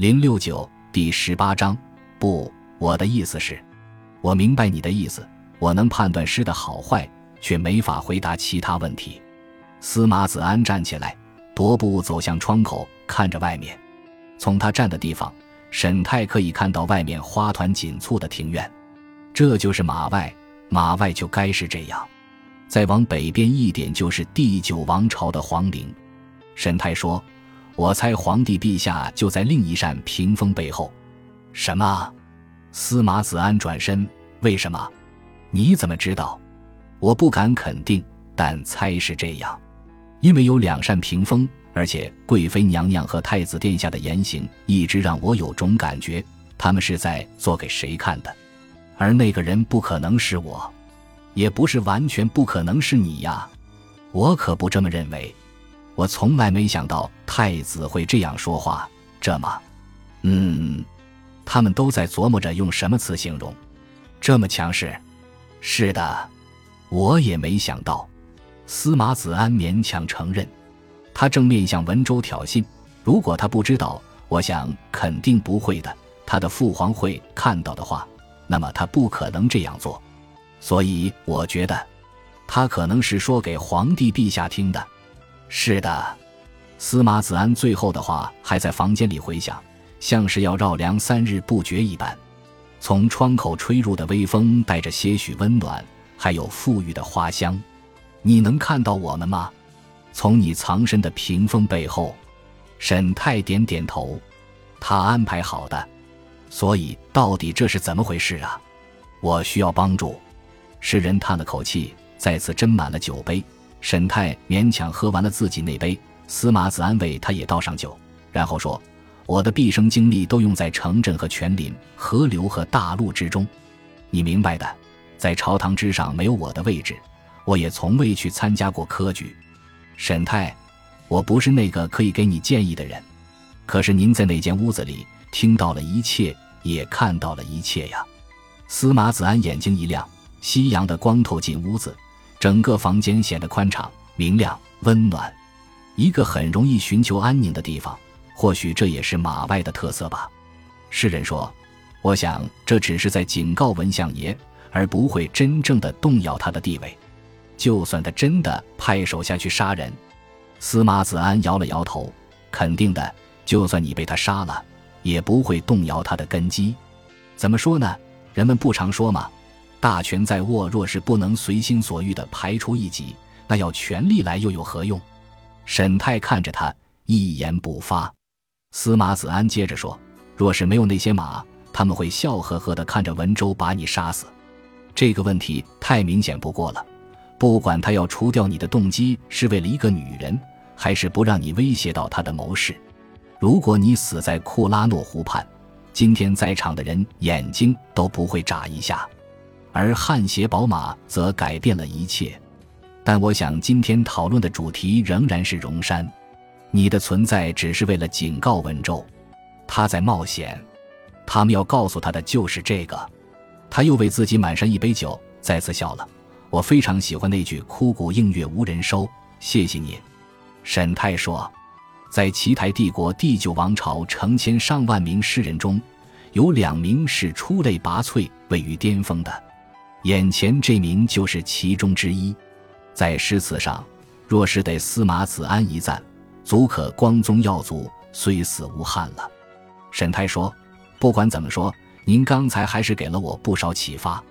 零六九第十八章，不，我的意思是，我明白你的意思，我能判断诗的好坏，却没法回答其他问题。司马子安站起来，踱步走向窗口，看着外面。从他站的地方，沈泰可以看到外面花团锦簇的庭院。这就是马外，马外就该是这样。再往北边一点，就是第九王朝的皇陵。沈泰说：“我猜皇帝陛下就在另一扇屏风背后。”什么？司马子安转身。为什么？你怎么知道？我不敢肯定，但猜是这样。因为有两扇屏风，而且贵妃娘娘和太子殿下的言行一直让我有种感觉，他们是在做给谁看的。而那个人不可能是我，也不是完全不可能是你呀。我可不这么认为。我从来没想到太子会这样说话，这么……嗯，他们都在琢磨着用什么词形容，这么强势。是的，我也没想到。司马子安勉强承认，他正面向文州挑衅。如果他不知道，我想肯定不会的。他的父皇会看到的话，那么他不可能这样做。所以我觉得，他可能是说给皇帝陛下听的。是的，司马子安最后的话还在房间里回响，像是要绕梁三日不绝一般。从窗口吹入的微风带着些许温暖，还有馥郁的花香。你能看到我们吗？从你藏身的屏风背后，沈泰点点头。他安排好的。所以到底这是怎么回事啊？我需要帮助。诗人叹了口气，再次斟满了酒杯。沈泰勉强喝完了自己那杯，司马子安慰他也倒上酒，然后说：“我的毕生精力都用在城镇和泉林、河流和大陆之中，你明白的。在朝堂之上没有我的位置，我也从未去参加过科举。沈泰，我不是那个可以给你建议的人。可是您在那间屋子里听到了一切，也看到了一切呀。”司马子安眼睛一亮，夕阳的光透进屋子。整个房间显得宽敞、明亮、温暖，一个很容易寻求安宁的地方。或许这也是马外的特色吧。诗人说：“我想这只是在警告文相爷，而不会真正的动摇他的地位。就算他真的派手下去杀人。”司马子安摇了摇头：“肯定的，就算你被他杀了，也不会动摇他的根基。怎么说呢？人们不常说吗？”大权在握，若是不能随心所欲地排除异己，那要权力来又有何用？沈泰看着他，一言不发。司马子安接着说：“若是没有那些马，他们会笑呵呵地看着文州把你杀死。这个问题太明显不过了。不管他要除掉你的动机是为了一个女人，还是不让你威胁到他的谋士，如果你死在库拉诺湖畔，今天在场的人眼睛都不会眨一下。”而汗血宝马则改变了一切，但我想今天讨论的主题仍然是荣山。你的存在只是为了警告文州，他在冒险。他们要告诉他的就是这个。他又为自己满上一杯酒，再次笑了。我非常喜欢那句“枯骨映月无人收”。谢谢你，沈泰说，在奇台帝国第九王朝成千上万名诗人中，有两名是出类拔萃、位于巅峰的。眼前这名就是其中之一，在诗词上，若是得司马子安一赞，足可光宗耀祖，虽死无憾了。沈泰说：“不管怎么说，您刚才还是给了我不少启发。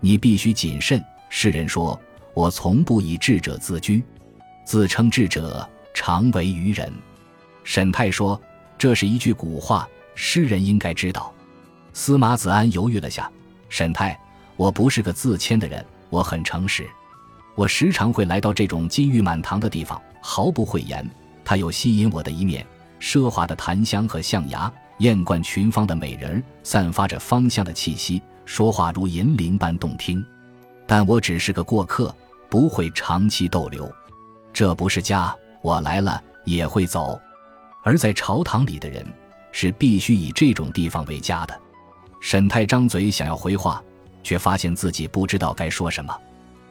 你必须谨慎。”诗人说：“我从不以智者自居，自称智者，常为愚人。”沈泰说：“这是一句古话，诗人应该知道。”司马子安犹豫了下，沈泰。我不是个自谦的人，我很诚实。我时常会来到这种金玉满堂的地方，毫不讳言。它有吸引我的一面：奢华的檀香和象牙，艳冠群芳的美人，散发着芳香的气息，说话如银铃般动听。但我只是个过客，不会长期逗留。这不是家，我来了也会走。而在朝堂里的人，是必须以这种地方为家的。沈泰张嘴想要回话。却发现自己不知道该说什么。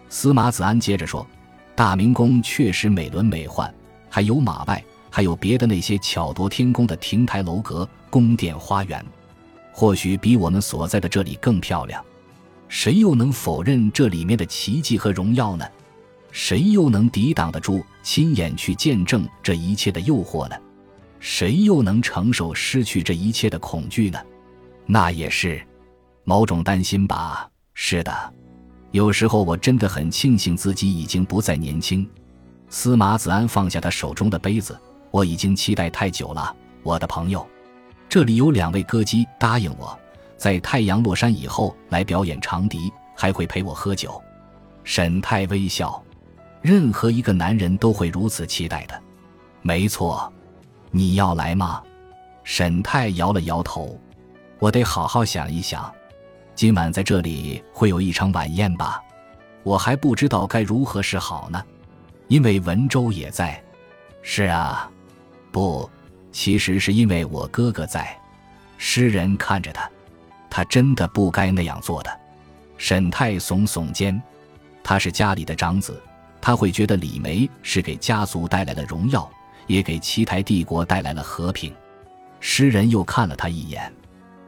司马子安接着说：“大明宫确实美轮美奂，还有马外，还有别的那些巧夺天工的亭台楼阁，宫殿花园，或许比我们所在的这里更漂亮。谁又能否认这里面的奇迹和荣耀呢？谁又能抵挡得住亲眼去见证这一切的诱惑呢？谁又能承受失去这一切的恐惧呢？那也是某种担心吧。是的，有时候我真的很庆幸自己已经不再年轻。司马子安放下他手中的杯子，我已经期待太久了，我的朋友。这里有两位歌姬答应我，在太阳落山以后来表演长笛，还会陪我喝酒。沈泰微笑，任何一个男人都会如此期待的。没错。你要来吗？沈太摇了摇头。我得好好想一想。今晚在这里会有一场晚宴吧？我还不知道该如何是好呢。因为文州也在。是啊，不，其实是因为我哥哥在。诗人看着他，他真的不该那样做的。沈太耸耸肩。他是家里的长子，他会觉得李梅是给家族带来了荣耀。也给奇台帝国带来了和平。诗人又看了他一眼，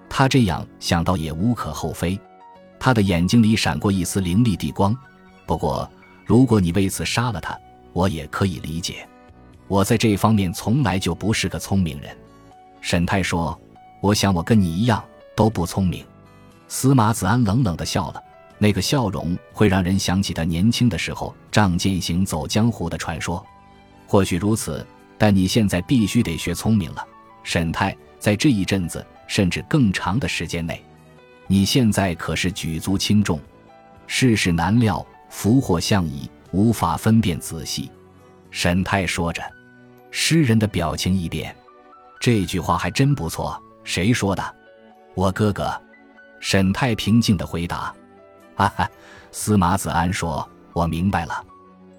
他这样想到也无可厚非。他的眼睛里闪过一丝凌厉地光。不过，如果你为此杀了他，我也可以理解。我在这方面从来就不是个聪明人。沈太说：“我想我跟你一样都不聪明。”司马子安冷冷地笑了，那个笑容会让人想起他年轻的时候仗剑行走江湖的传说。或许如此。但你现在必须得学聪明了，沈太，在这一阵子甚至更长的时间内，你现在可是举足轻重，世事难料，福祸相倚，无法分辨仔细。沈太说着，诗人的表情一变，这句话还真不错。谁说的？我哥哥。沈太平静地回答。哈哈，司马子安说：“我明白了。”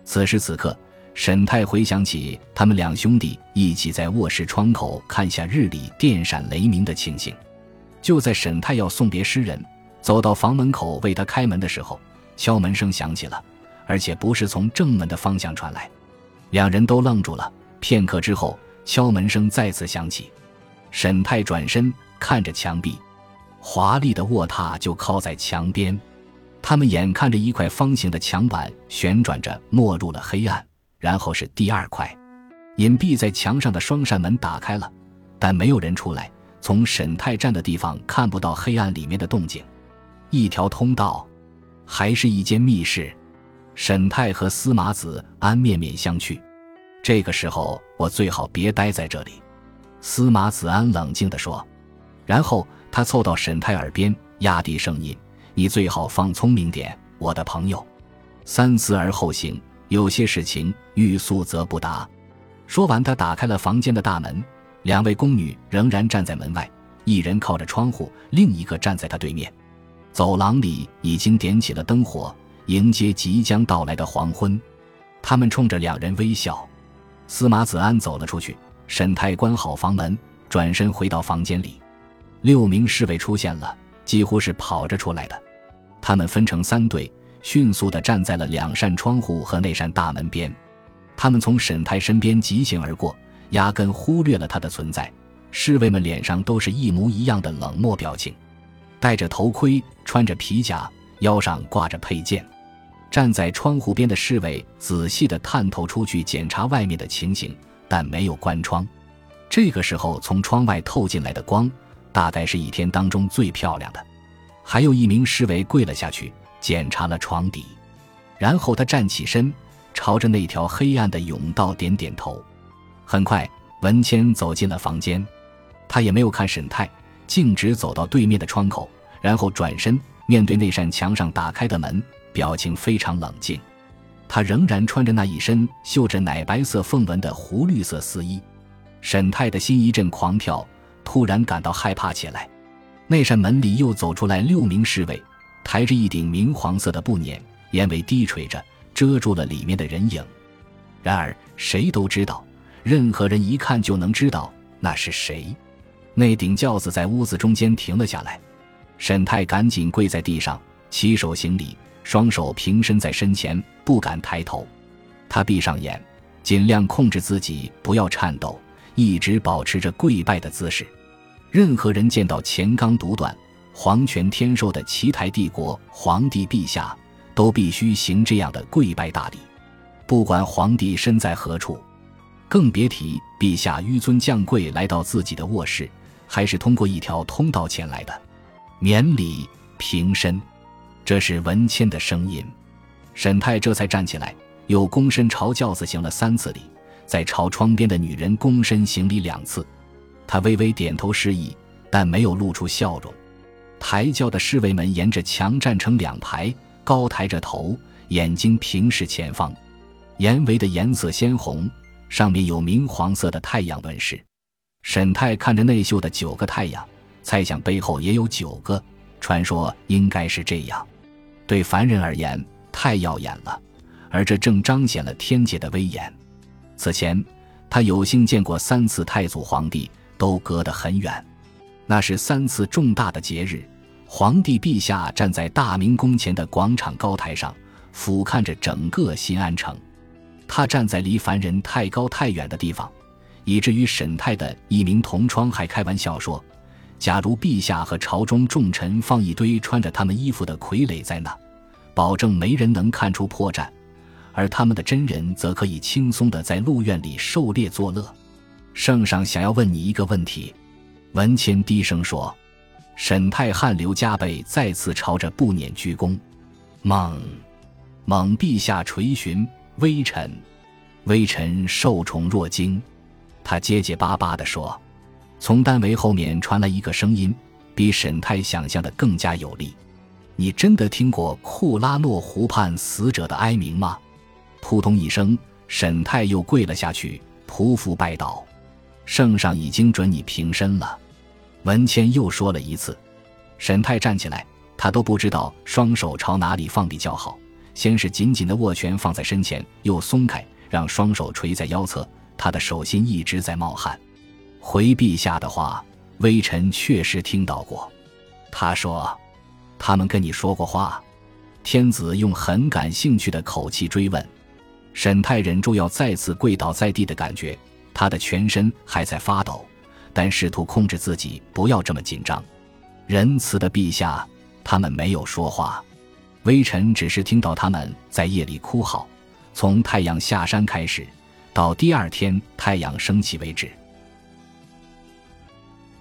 此时此刻。沈太回想起他们两兄弟一起在卧室窗口看下日里电闪雷鸣的情形。就在沈太要送别诗人，走到房门口为他开门的时候，敲门声响起了，而且不是从正门的方向传来。两人都愣住了。片刻之后，敲门声再次响起。沈太转身看着墙壁，华丽的卧榻就靠在墙边。他们眼看着一块方形的墙板旋转着没入了黑暗。然后是第二块，隐蔽在墙上的双扇门打开了，但没有人出来。从沈太站的地方看不到黑暗里面的动静。一条通道，还是一间密室。沈太和司马子安面面相觑。这个时候，我最好别待在这里。”司马子安冷静地说。然后他凑到沈太耳边，压低声音：“你最好放聪明点，我的朋友。”三思而后行。有些事情欲速则不达。说完，他打开了房间的大门。两位宫女仍然站在门外，一人靠着窗户，另一个站在他对面。走廊里已经点起了灯火，迎接即将到来的黄昏。他们冲着两人微笑。司马子安走了出去，沈太关好房门，转身回到房间里。六名侍卫出现了，几乎是跑着出来的。他们分成三队。迅速地站在了两扇窗户和那扇大门边，他们从沈太身边疾行而过，压根忽略了他的存在。侍卫们脸上都是一模一样的冷漠表情，戴着头盔，穿着皮甲，腰上挂着佩剑。站在窗户边的侍卫仔细地探头出去检查外面的情形，但没有关窗。这个时候，从窗外透进来的光，大概是一天当中最漂亮的。还有一名侍卫跪了下去。检查了床底，然后他站起身，朝着那条黑暗的甬道点点头。很快，文谦走进了房间，他也没有看沈泰，径直走到对面的窗口，然后转身面对那扇墙上打开的门，表情非常冷静。他仍然穿着那一身绣着奶白色凤纹的湖绿色丝衣。沈泰的心一阵狂跳，突然感到害怕起来。那扇门里又走出来六名侍卫。抬着一顶明黄色的布辇，眼尾低垂着，遮住了里面的人影。然而，谁都知道，任何人一看就能知道那是谁。那顶轿子在屋子中间停了下来，沈泰赶紧跪在地上，起手行礼，双手平伸在身前，不敢抬头。他闭上眼，尽量控制自己不要颤抖，一直保持着跪拜的姿势。任何人见到钱刚独断、皇权天授的奇台帝国皇帝陛下，都必须行这样的跪拜大礼，不管皇帝身在何处，更别提陛下纡尊降贵来到自己的卧室，还是通过一条通道前来的。免礼平身，这是文谦的声音。沈泰这才站起来，又躬身朝轿子行了三次礼，再朝窗边的女人躬身行礼两次。他微微点头示意，但没有露出笑容。抬轿的侍卫们沿着墙站成两排，高抬着头，眼睛平视前方。檐围的颜色鲜红，上面有明黄色的太阳纹饰。沈泰看着内绣的九个太阳，猜想背后也有九个。传说应该是这样。对凡人而言，太耀眼了，而这正彰显了天界的威严。此前，他有幸见过三次太祖皇帝。都隔得很远，那是三次重大的节日。皇帝陛下站在大明宫前的广场高台上，俯瞰着整个新安城。他站在离凡人太高太远的地方，以至于沈泰的一名同窗还开玩笑说：“假如陛下和朝中重臣放一堆穿着他们衣服的傀儡在那，保证没人能看出破绽，而他们的真人则可以轻松地在鹿苑里狩猎作乐。”圣上想要问你一个问题，文谦低声说。沈泰汗流浃背，再次朝着不辇鞠躬。蒙，蒙陛下垂询，微臣，微臣受宠若惊。他结结巴巴地说。从单围后面传来一个声音，比沈泰想象的更加有力。你真的听过库拉诺湖畔死者的哀鸣吗？扑通一声，沈泰又跪了下去，匍匐拜倒。圣上已经准你平身了，文谦又说了一次。沈泰站起来，他都不知道双手朝哪里放比较好。先是紧紧的握拳放在身前，又松开，让双手垂在腰侧。他的手心一直在冒汗。回陛下的话，微臣确实听到过。他说：“他们跟你说过话。”天子用很感兴趣的口气追问。沈泰忍住要再次跪倒在地的感觉。他的全身还在发抖，但试图控制自己不要这么紧张。仁慈的陛下，他们没有说话，微臣只是听到他们在夜里哭嚎，从太阳下山开始，到第二天太阳升起为止。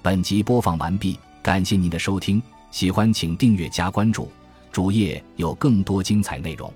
本集播放完毕，感谢您的收听，喜欢请订阅加关注，主页有更多精彩内容。